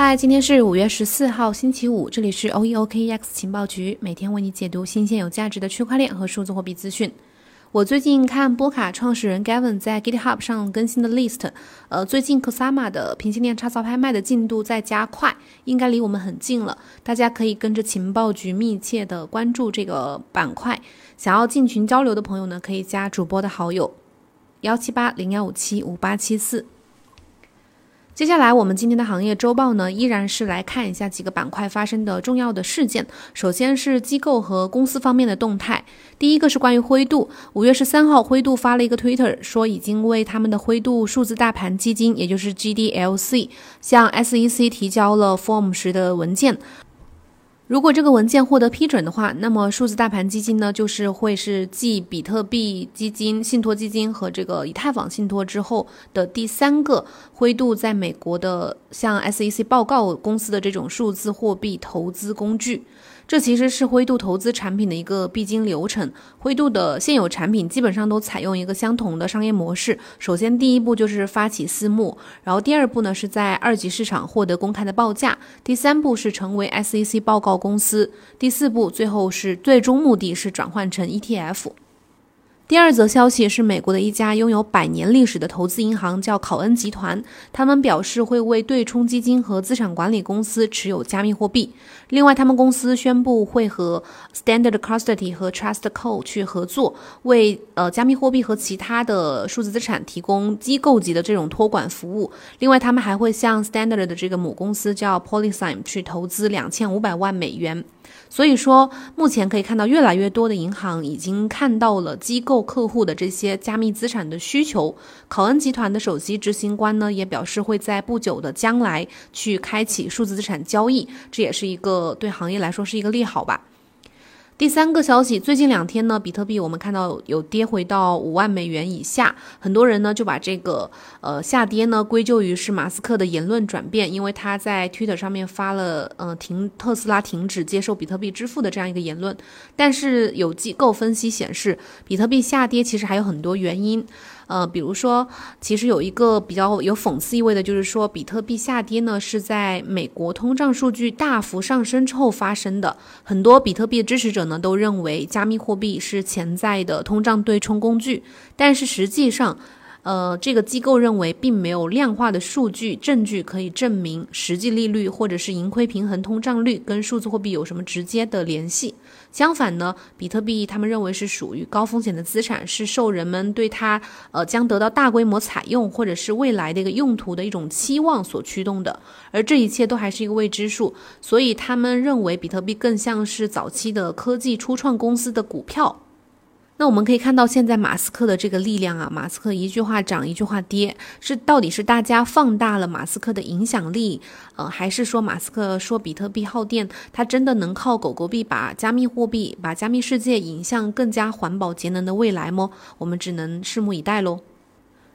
嗨，今天是五月十四号，星期五，这里是 OEOKEX 情报局，每天为你解读新鲜有价值的区块链和数字货币资讯。我最近看波卡创始人 Gavin 在 GitHub 上更新的 list，呃，最近 Kusama 的平行链插槽拍卖的进度在加快，应该离我们很近了。大家可以跟着情报局密切的关注这个板块。想要进群交流的朋友呢，可以加主播的好友幺七八零幺五七五八七四。接下来，我们今天的行业周报呢，依然是来看一下几个板块发生的重要的事件。首先是机构和公司方面的动态。第一个是关于灰度，五月十三号，灰度发了一个 Twitter，说已经为他们的灰度数字大盘基金，也就是 GDLC，向 SEC 提交了 Form 十的文件。如果这个文件获得批准的话，那么数字大盘基金呢，就是会是继比特币基金、信托基金和这个以太坊信托之后的第三个灰度在美国的向 SEC 报告公司的这种数字货币投资工具。这其实是灰度投资产品的一个必经流程。灰度的现有产品基本上都采用一个相同的商业模式。首先，第一步就是发起私募，然后第二步呢是在二级市场获得公开的报价，第三步是成为 SEC 报告公司，第四步最后是最终目的是转换成 ETF。第二则消息是，美国的一家拥有百年历史的投资银行叫考恩集团，他们表示会为对冲基金和资产管理公司持有加密货币。另外，他们公司宣布会和 Standard Custody 和 TrustCo 去合作，为呃加密货币和其他的数字资产提供机构级的这种托管服务。另外，他们还会向 Standard 的这个母公司叫 Polysign 去投资两千五百万美元。所以说，目前可以看到越来越多的银行已经看到了机构客户的这些加密资产的需求。考恩集团的首席执行官呢，也表示会在不久的将来去开启数字资产交易，这也是一个呃对行业来说是一个利好吧。第三个消息，最近两天呢，比特币我们看到有跌回到五万美元以下，很多人呢就把这个呃下跌呢归咎于是马斯克的言论转变，因为他在 Twitter 上面发了呃停特斯拉停止接受比特币支付的这样一个言论，但是有机构分析显示，比特币下跌其实还有很多原因。呃，比如说，其实有一个比较有讽刺意味的，就是说，比特币下跌呢是在美国通胀数据大幅上升之后发生的。很多比特币支持者呢都认为，加密货币是潜在的通胀对冲工具，但是实际上。呃，这个机构认为，并没有量化的数据证据可以证明实际利率或者是盈亏平衡通胀率跟数字货币有什么直接的联系。相反呢，比特币他们认为是属于高风险的资产，是受人们对它呃将得到大规模采用或者是未来的一个用途的一种期望所驱动的。而这一切都还是一个未知数，所以他们认为比特币更像是早期的科技初创公司的股票。那我们可以看到，现在马斯克的这个力量啊，马斯克一句话涨，一句话跌，是到底是大家放大了马斯克的影响力，呃，还是说马斯克说比特币耗电，他真的能靠狗狗币把加密货币、把加密世界引向更加环保节能的未来吗？我们只能拭目以待喽。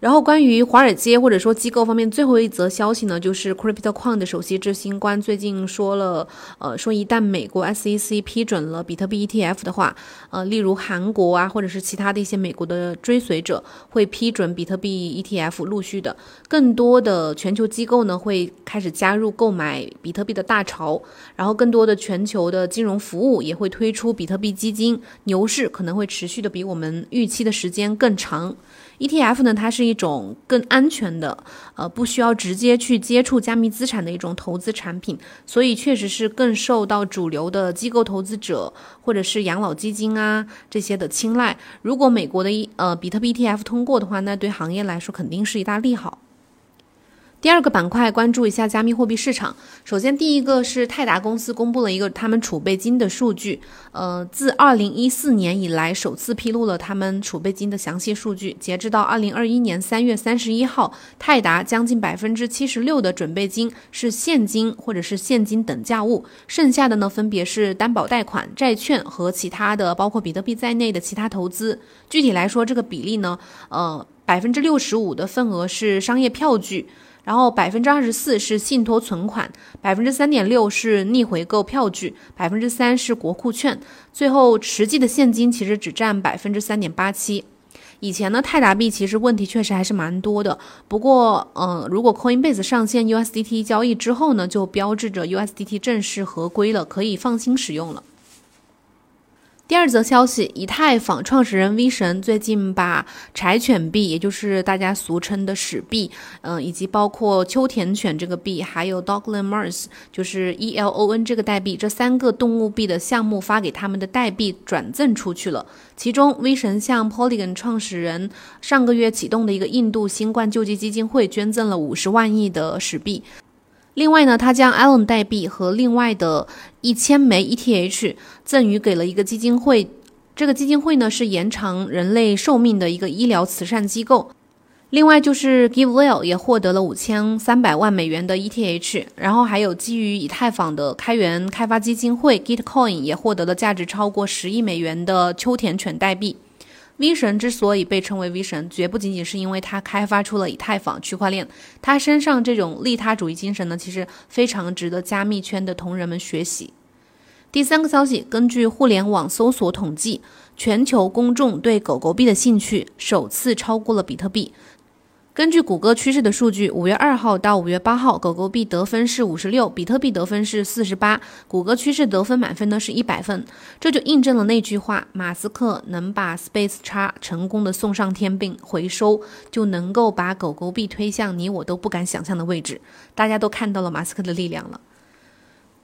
然后，关于华尔街或者说机构方面最后一则消息呢，就是 CryptoQuant 的首席执行官最近说了，呃，说一旦美国 SEC 批准了比特币 ETF 的话，呃，例如韩国啊，或者是其他的一些美国的追随者会批准比特币 ETF，陆续的更多的全球机构呢会开始加入购买比特币的大潮，然后更多的全球的金融服务也会推出比特币基金，牛市可能会持续的比我们预期的时间更长。ETF 呢，它是一种更安全的，呃，不需要直接去接触加密资产的一种投资产品，所以确实是更受到主流的机构投资者或者是养老基金啊这些的青睐。如果美国的呃比特币 ETF 通过的话，那对行业来说肯定是一大利好。第二个板块，关注一下加密货币市场。首先，第一个是泰达公司公布了一个他们储备金的数据，呃，自二零一四年以来首次披露了他们储备金的详细数据。截至到二零二一年三月三十一号，泰达将近百分之七十六的准备金是现金或者是现金等价物，剩下的呢分别是担保贷款、债券和其他的包括比特币在内的其他投资。具体来说，这个比例呢，呃，百分之六十五的份额是商业票据。然后百分之二十四是信托存款，百分之三点六是逆回购票据，百分之三是国库券，最后实际的现金其实只占百分之三点八七。以前呢，泰达币其实问题确实还是蛮多的。不过，嗯，如果 Coinbase 上线 USDT 交易之后呢，就标志着 USDT 正式合规了，可以放心使用了。第二则消息，以太坊创始人 V 神最近把柴犬币，也就是大家俗称的史币，嗯，以及包括秋田犬这个币，还有 Dogland Mars，就是 E L O N 这个代币，这三个动物币的项目发给他们的代币转赠出去了。其中，V 神向 Polygon 创始人上个月启动的一个印度新冠救济基金会捐赠了五十万亿的史币。另外呢，他将 Allen 代币和另外的一千枚 ETH 赠予给了一个基金会。这个基金会呢是延长人类寿命的一个医疗慈善机构。另外就是 GiveWell 也获得了五千三百万美元的 ETH。然后还有基于以太坊的开源开发基金会 Gitcoin 也获得了价值超过十亿美元的秋田犬代币。V 神之所以被称为 V 神，绝不仅仅是因为他开发出了以太坊区块链，他身上这种利他主义精神呢，其实非常值得加密圈的同仁们学习。第三个消息，根据互联网搜索统计，全球公众对狗狗币的兴趣首次超过了比特币。根据谷歌趋势的数据，五月二号到五月八号，狗狗币得分是五十六，比特币得分是四十八，谷歌趋势得分满分呢是一百分。这就印证了那句话：马斯克能把 Space X 成功的送上天并回收，就能够把狗狗币推向你我都不敢想象的位置。大家都看到了马斯克的力量了。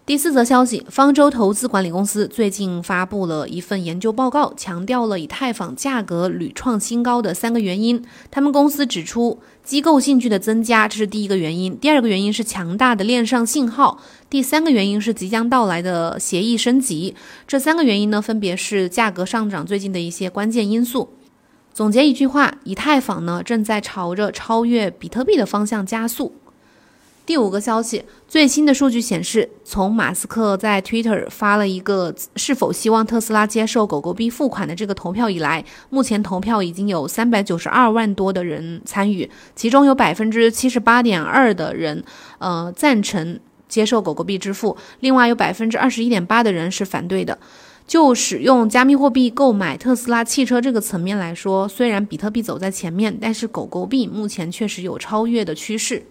第四则消息，方舟投资管理公司最近发布了一份研究报告，强调了以太坊价格屡创新高的三个原因。他们公司指出，机构兴趣的增加，这是第一个原因；第二个原因是强大的链上信号；第三个原因是即将到来的协议升级。这三个原因呢，分别是价格上涨最近的一些关键因素。总结一句话，以太坊呢正在朝着超越比特币的方向加速。第五个消息，最新的数据显示，从马斯克在 Twitter 发了一个是否希望特斯拉接受狗狗币付款的这个投票以来，目前投票已经有三百九十二万多的人参与，其中有百分之七十八点二的人，呃，赞成接受狗狗币支付，另外有百分之二十一点八的人是反对的。就使用加密货币购买特斯拉汽车这个层面来说，虽然比特币走在前面，但是狗狗币目前确实有超越的趋势。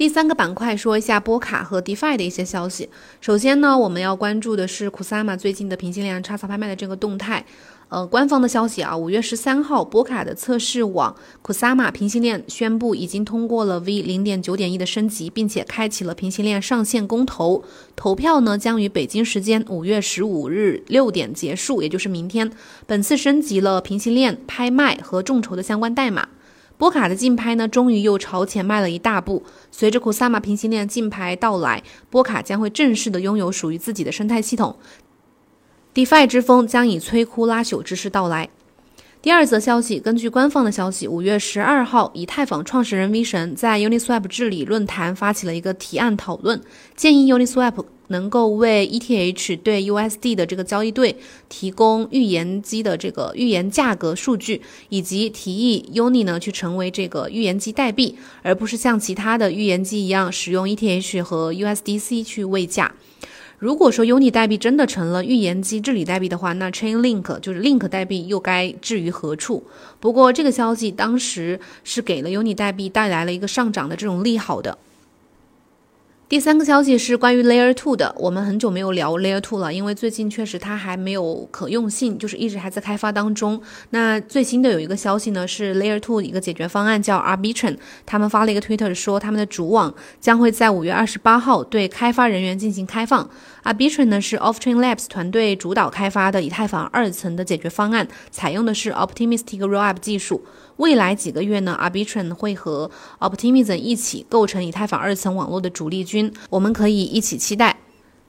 第三个板块说一下波卡和 DeFi 的一些消息。首先呢，我们要关注的是 Kusama 最近的平行链插槽拍卖的这个动态。呃，官方的消息啊，五月十三号，波卡的测试网 Kusama 平行链宣布已经通过了 V 零点九点一的升级，并且开启了平行链上线公投。投票呢将于北京时间五月十五日六点结束，也就是明天。本次升级了平行链拍卖和众筹的相关代码。波卡的竞拍呢，终于又朝前迈了一大步。随着 Kusama 平行链竞拍到来，波卡将会正式的拥有属于自己的生态系统。DeFi 之风将以摧枯拉朽之势到来。第二则消息，根据官方的消息，五月十二号，以太坊创始人 V 神在 Uniswap 治理论坛发起了一个提案讨论，建议 Uniswap 能够为 ETH 对 USD 的这个交易对提供预言机的这个预言价格数据，以及提议 Uni 呢去成为这个预言机代币，而不是像其他的预言机一样使用 ETH 和 USDC 去喂价。如果说 Uni 代币真的成了预言机治理代币的话，那 Chainlink 就是 Link 代币又该置于何处？不过这个消息当时是给了 Uni 代币带来了一个上涨的这种利好的。第三个消息是关于 Layer Two 的，我们很久没有聊 Layer Two 了，因为最近确实它还没有可用性，就是一直还在开发当中。那最新的有一个消息呢，是 Layer Two 一个解决方案叫 Arbitron，他们发了一个 Twitter 说他们的主网将会在五月二十八号对开发人员进行开放。啊，Bitrin 呢是 Offchain Labs 团队主导开发的以太坊二层的解决方案，采用的是 Optimistic Rollup 技术。未来几个月呢，Arbitrum 会和 Optimism 一起构成以太坊二层网络的主力军，我们可以一起期待。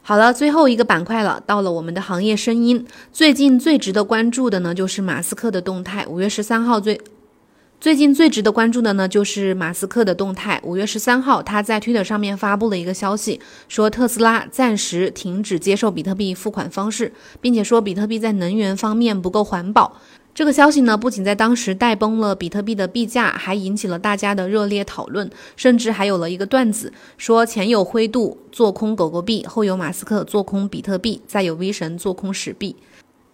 好了，最后一个板块了，到了我们的行业声音。最近最值得关注的呢，就是马斯克的动态。五月十三号最最近最值得关注的呢，就是马斯克的动态。五月十三号，他在 Twitter 上面发布了一个消息，说特斯拉暂时停止接受比特币付款方式，并且说比特币在能源方面不够环保。这个消息呢，不仅在当时带崩了比特币的币价，还引起了大家的热烈讨论，甚至还有了一个段子，说前有灰度做空狗狗币，后有马斯克做空比特币，再有 V 神做空史币。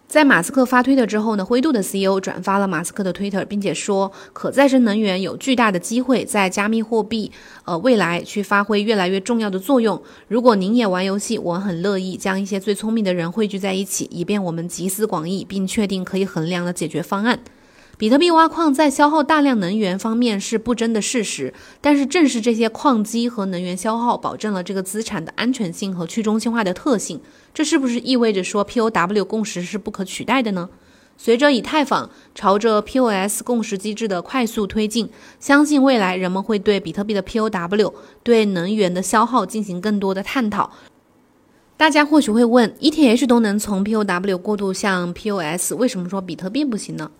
在马斯克发推特之后呢，灰度的 CEO 转发了马斯克的推特，并且说可再生能源有巨大的机会在加密货币呃未来去发挥越来越重要的作用。如果您也玩游戏，我很乐意将一些最聪明的人汇聚在一起，以便我们集思广益，并确定可以衡量的解决方案。比特币挖矿在消耗大量能源方面是不争的事实，但是正是这些矿机和能源消耗，保证了这个资产的安全性和去中心化的特性。这是不是意味着说 POW 共识是不可取代的呢？随着以太坊朝着 POS 共识机制的快速推进，相信未来人们会对比特币的 POW 对能源的消耗进行更多的探讨。大家或许会问，ETH 都能从 POW 过渡向 POS，为什么说比特币不行呢？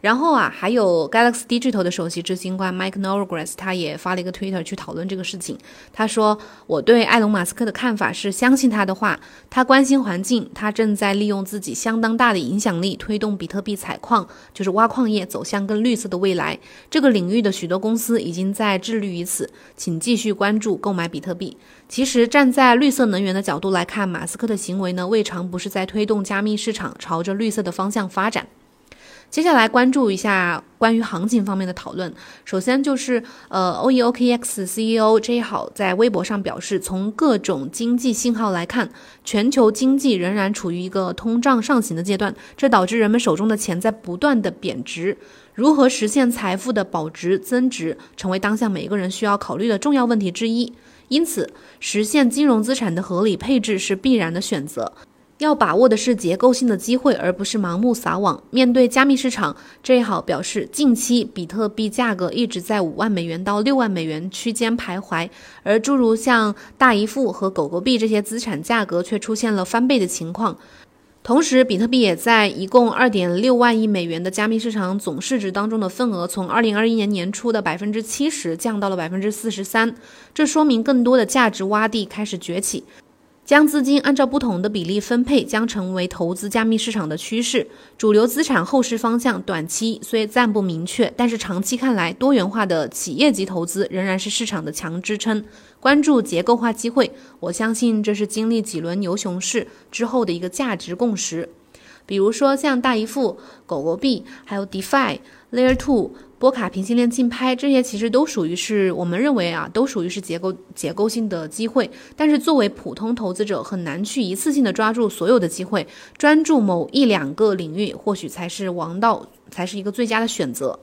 然后啊，还有 Galaxy Digital 的首席执行官 Mike Novogratz，他也发了一个 Twitter 去讨论这个事情。他说：“我对埃隆·马斯克的看法是相信他的话。他关心环境，他正在利用自己相当大的影响力推动比特币采矿，就是挖矿业走向更绿色的未来。这个领域的许多公司已经在致力于此，请继续关注购买比特币。其实，站在绿色能源的角度来看，马斯克的行为呢，未尝不是在推动加密市场朝着绿色的方向发展。”接下来关注一下关于行情方面的讨论。首先就是，呃，OEOKX CEO J 好在微博上表示，从各种经济信号来看，全球经济仍然处于一个通胀上行的阶段，这导致人们手中的钱在不断的贬值。如何实现财富的保值增值，成为当下每一个人需要考虑的重要问题之一。因此，实现金融资产的合理配置是必然的选择。要把握的是结构性的机会，而不是盲目撒网。面对加密市场，这好表示，近期比特币价格一直在五万美元到六万美元区间徘徊，而诸如像大姨父和狗狗币这些资产价格却出现了翻倍的情况。同时，比特币也在一共二点六万亿美元的加密市场总市值当中的份额，从二零二一年年初的百分之七十降到了百分之四十三。这说明更多的价值洼地开始崛起。将资金按照不同的比例分配，将成为投资加密市场的趋势。主流资产后市方向短期虽暂不明确，但是长期看来，多元化的企业级投资仍然是市场的强支撑。关注结构化机会，我相信这是经历几轮牛熊市之后的一个价值共识。比如说像大姨父、狗狗币，还有 DeFi、Layer Two。波卡平行链竞拍，这些其实都属于是我们认为啊，都属于是结构结构性的机会。但是作为普通投资者，很难去一次性的抓住所有的机会，专注某一两个领域，或许才是王道，才是一个最佳的选择。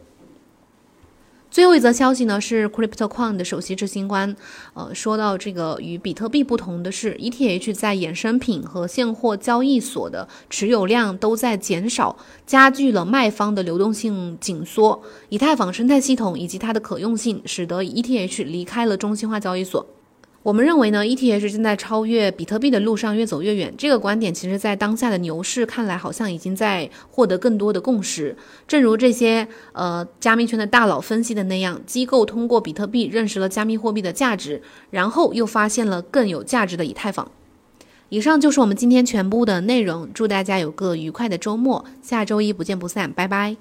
最后一则消息呢，是 CryptoQuant 的首席执行官，呃，说到这个与比特币不同的是，ETH 在衍生品和现货交易所的持有量都在减少，加剧了卖方的流动性紧缩。以太坊生态系统以及它的可用性，使得 ETH 离开了中心化交易所。我们认为呢，ETH 正在超越比特币的路上越走越远。这个观点其实，在当下的牛市看来，好像已经在获得更多的共识。正如这些呃加密圈的大佬分析的那样，机构通过比特币认识了加密货币的价值，然后又发现了更有价值的以太坊。以上就是我们今天全部的内容。祝大家有个愉快的周末，下周一不见不散，拜拜。